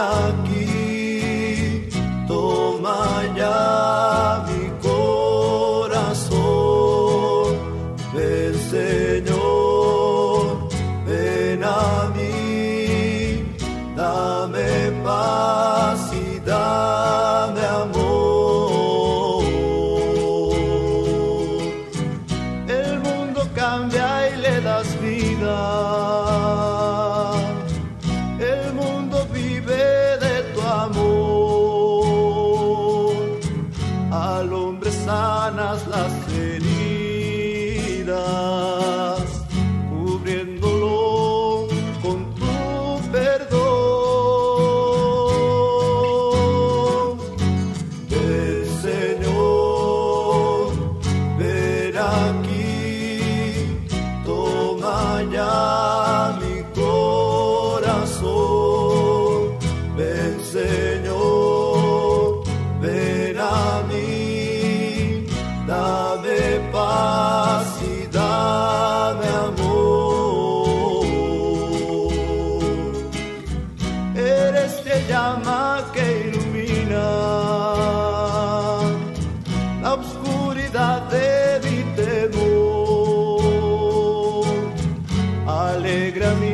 aquí, toma ya mi corazón, ven Señor, ven a mí, dame paz y dame amor. El mundo cambia y le das vida. Sanas las heridas, Me paz e dá-me amor. Eres te llama que ilumina la oscuridad de mi temor. Alegra mi